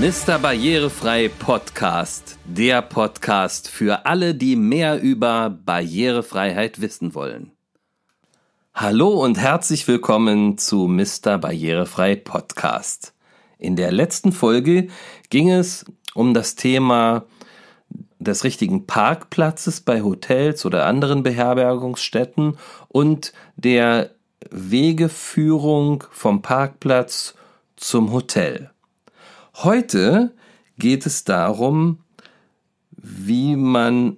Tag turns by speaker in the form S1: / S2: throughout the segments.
S1: Mr. Barrierefrei Podcast, der Podcast für alle, die mehr über Barrierefreiheit wissen wollen. Hallo und herzlich willkommen zu Mr. Barrierefrei Podcast. In der letzten Folge ging es um das Thema des richtigen Parkplatzes bei Hotels oder anderen Beherbergungsstätten und der Wegeführung vom Parkplatz zum Hotel. Heute geht es darum, wie man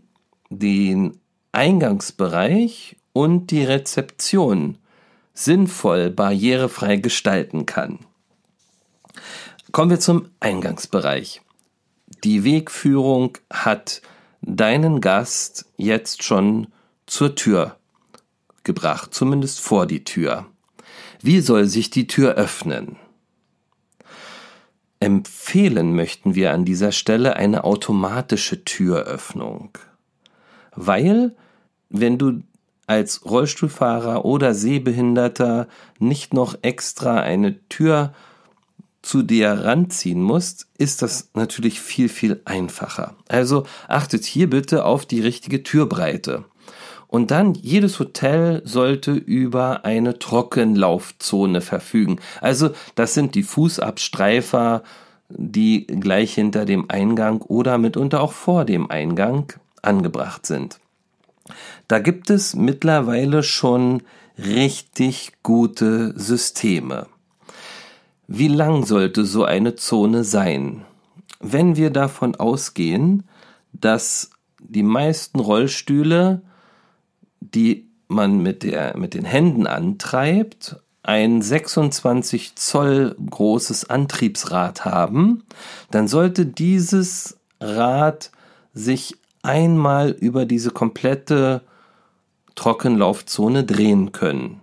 S1: den Eingangsbereich und die Rezeption sinnvoll barrierefrei gestalten kann. Kommen wir zum Eingangsbereich. Die Wegführung hat deinen Gast jetzt schon zur Tür gebracht, zumindest vor die Tür. Wie soll sich die Tür öffnen? Empfehlen möchten wir an dieser Stelle eine automatische Türöffnung. Weil, wenn du als Rollstuhlfahrer oder Sehbehinderter nicht noch extra eine Tür zu dir ranziehen musst, ist das natürlich viel, viel einfacher. Also achtet hier bitte auf die richtige Türbreite. Und dann, jedes Hotel sollte über eine Trockenlaufzone verfügen. Also, das sind die Fußabstreifer, die gleich hinter dem Eingang oder mitunter auch vor dem Eingang angebracht sind. Da gibt es mittlerweile schon richtig gute Systeme. Wie lang sollte so eine Zone sein? Wenn wir davon ausgehen, dass die meisten Rollstühle die man mit, der, mit den Händen antreibt, ein 26 Zoll großes Antriebsrad haben, dann sollte dieses Rad sich einmal über diese komplette Trockenlaufzone drehen können.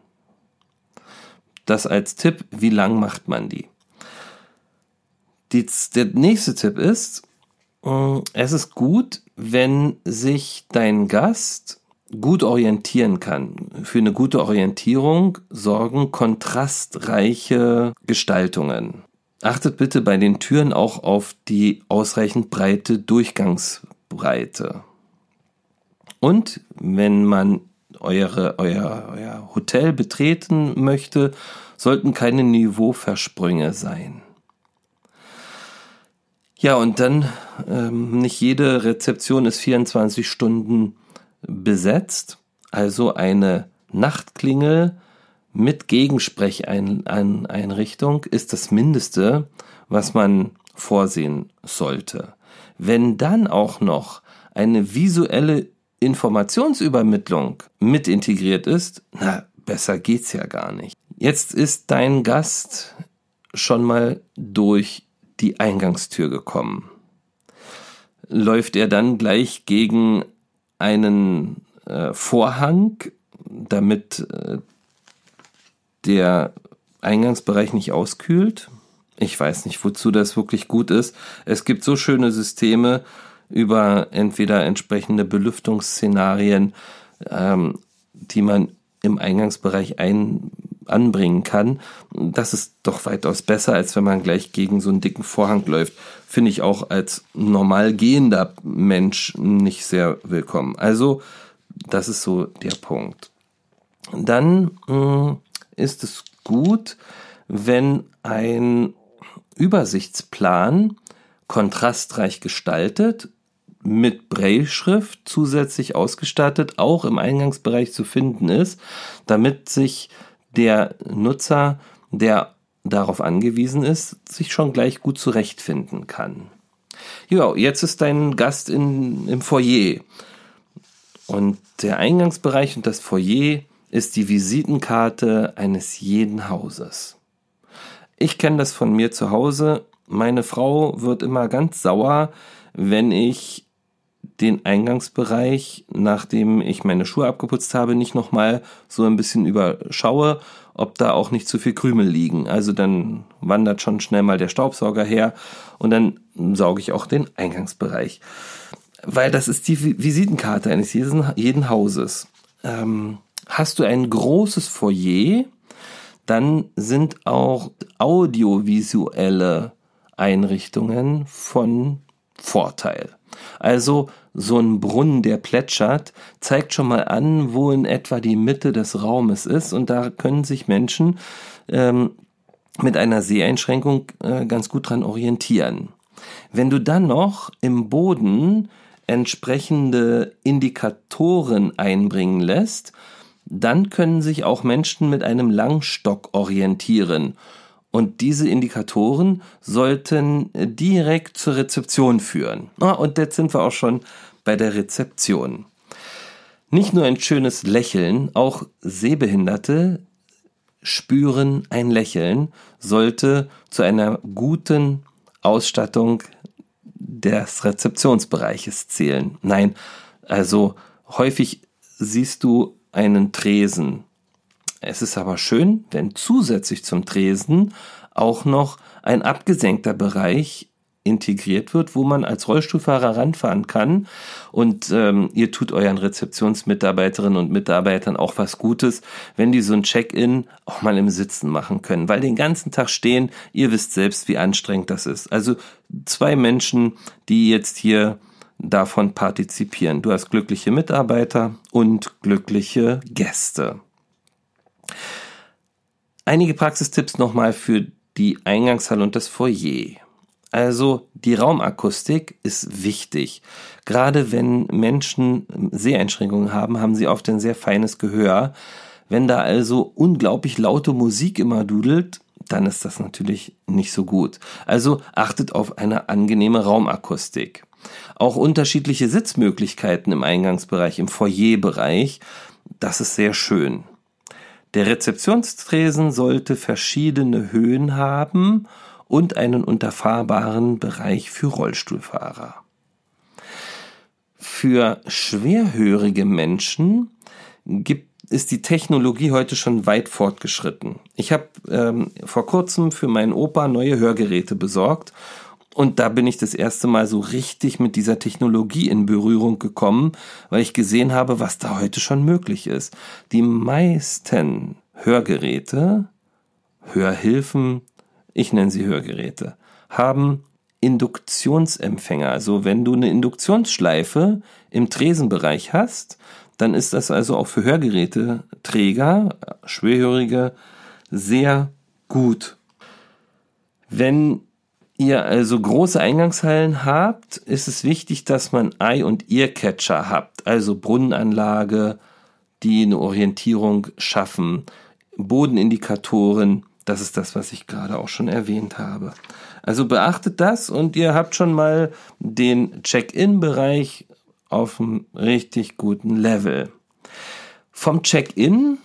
S1: Das als Tipp, wie lang macht man die? die der nächste Tipp ist, äh, es ist gut, wenn sich dein Gast gut orientieren kann. Für eine gute Orientierung sorgen kontrastreiche Gestaltungen. Achtet bitte bei den Türen auch auf die ausreichend breite Durchgangsbreite. Und wenn man eure, euer, euer Hotel betreten möchte, sollten keine Niveauversprünge sein. Ja, und dann ähm, nicht jede Rezeption ist 24 Stunden besetzt, also eine Nachtklingel mit Gegensprecheinrichtung ist das Mindeste, was man vorsehen sollte. Wenn dann auch noch eine visuelle Informationsübermittlung mit integriert ist, na, besser geht's ja gar nicht. Jetzt ist dein Gast schon mal durch die Eingangstür gekommen. Läuft er dann gleich gegen einen äh, Vorhang, damit äh, der Eingangsbereich nicht auskühlt. Ich weiß nicht, wozu das wirklich gut ist. Es gibt so schöne Systeme über entweder entsprechende Belüftungsszenarien, ähm, die man im Eingangsbereich ein, anbringen kann. Das ist doch weitaus besser, als wenn man gleich gegen so einen dicken Vorhang läuft. Finde ich auch als normal gehender Mensch nicht sehr willkommen. Also, das ist so der Punkt. Dann mh, hm, ist es gut, wenn ein Übersichtsplan kontrastreich gestaltet mit Brailleschrift zusätzlich ausgestattet auch im Eingangsbereich zu finden ist, damit sich der Nutzer, der darauf angewiesen ist, sich schon gleich gut zurechtfinden kann. Ja, jetzt ist dein Gast in, im Foyer. Und der Eingangsbereich und das Foyer ist die Visitenkarte eines jeden Hauses. Ich kenne das von mir zu Hause. Meine Frau wird immer ganz sauer, wenn ich den Eingangsbereich, nachdem ich meine Schuhe abgeputzt habe, nicht nochmal so ein bisschen überschaue, ob da auch nicht zu viel Krümel liegen. Also dann wandert schon schnell mal der Staubsauger her und dann sauge ich auch den Eingangsbereich. Weil das ist die Visitenkarte eines jeden, jeden Hauses. Ähm, hast du ein großes Foyer, dann sind auch audiovisuelle Einrichtungen von Vorteil. Also so ein Brunnen, der plätschert, zeigt schon mal an, wo in etwa die Mitte des Raumes ist und da können sich Menschen ähm, mit einer Seheinschränkung äh, ganz gut dran orientieren. Wenn du dann noch im Boden entsprechende Indikatoren einbringen lässt, dann können sich auch Menschen mit einem Langstock orientieren. Und diese Indikatoren sollten direkt zur Rezeption führen. Und jetzt sind wir auch schon bei der Rezeption. Nicht nur ein schönes Lächeln, auch Sehbehinderte spüren ein Lächeln, sollte zu einer guten Ausstattung des Rezeptionsbereiches zählen. Nein, also häufig siehst du einen Tresen. Es ist aber schön, wenn zusätzlich zum Tresen auch noch ein abgesenkter Bereich integriert wird, wo man als Rollstuhlfahrer ranfahren kann und ähm, ihr tut euren Rezeptionsmitarbeiterinnen und Mitarbeitern auch was Gutes, wenn die so ein Check-in auch mal im Sitzen machen können, weil den ganzen Tag stehen, ihr wisst selbst, wie anstrengend das ist. Also zwei Menschen, die jetzt hier davon partizipieren. Du hast glückliche Mitarbeiter und glückliche Gäste. Einige Praxistipps nochmal für die Eingangshalle und das Foyer. Also die Raumakustik ist wichtig. Gerade wenn Menschen Seheinschränkungen haben, haben sie oft ein sehr feines Gehör. Wenn da also unglaublich laute Musik immer dudelt, dann ist das natürlich nicht so gut. Also achtet auf eine angenehme Raumakustik. Auch unterschiedliche Sitzmöglichkeiten im Eingangsbereich, im Foyerbereich, das ist sehr schön. Der Rezeptionstresen sollte verschiedene Höhen haben und einen unterfahrbaren Bereich für Rollstuhlfahrer. Für schwerhörige Menschen gibt ist die Technologie heute schon weit fortgeschritten. Ich habe ähm, vor kurzem für meinen Opa neue Hörgeräte besorgt und da bin ich das erste Mal so richtig mit dieser Technologie in Berührung gekommen, weil ich gesehen habe, was da heute schon möglich ist. Die meisten Hörgeräte, Hörhilfen, ich nenne sie Hörgeräte, haben Induktionsempfänger. Also wenn du eine Induktionsschleife im Tresenbereich hast, dann ist das also auch für Hörgeräteträger, Schwerhörige, sehr gut. Wenn ihr also große Eingangshallen habt, ist es wichtig, dass man Eye- und Earcatcher habt, also Brunnenanlage, die eine Orientierung schaffen, Bodenindikatoren, das ist das, was ich gerade auch schon erwähnt habe. Also beachtet das und ihr habt schon mal den Check-in-Bereich auf einem richtig guten Level. Vom Check-in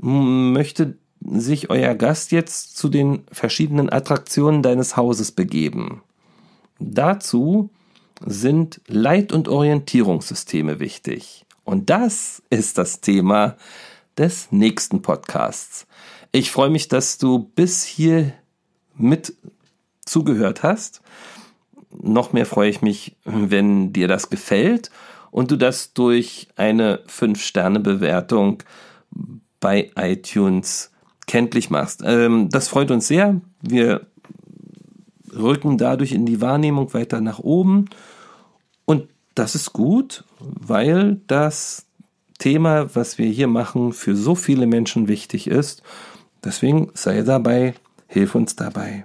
S1: möchte sich euer Gast jetzt zu den verschiedenen Attraktionen deines Hauses begeben. Dazu sind Leit- und Orientierungssysteme wichtig. Und das ist das Thema des nächsten Podcasts. Ich freue mich, dass du bis hier mit zugehört hast. Noch mehr freue ich mich, wenn dir das gefällt und du das durch eine 5-Sterne-Bewertung bei iTunes kenntlich machst. Ähm, das freut uns sehr. Wir rücken dadurch in die Wahrnehmung weiter nach oben. Und das ist gut, weil das Thema, was wir hier machen, für so viele Menschen wichtig ist Deswegen sei dabei, hilf uns dabei.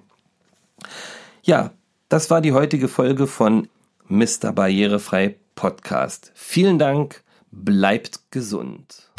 S1: Ja, das war die heutige Folge von Mr. Barrierefrei Podcast. Vielen Dank, bleibt gesund.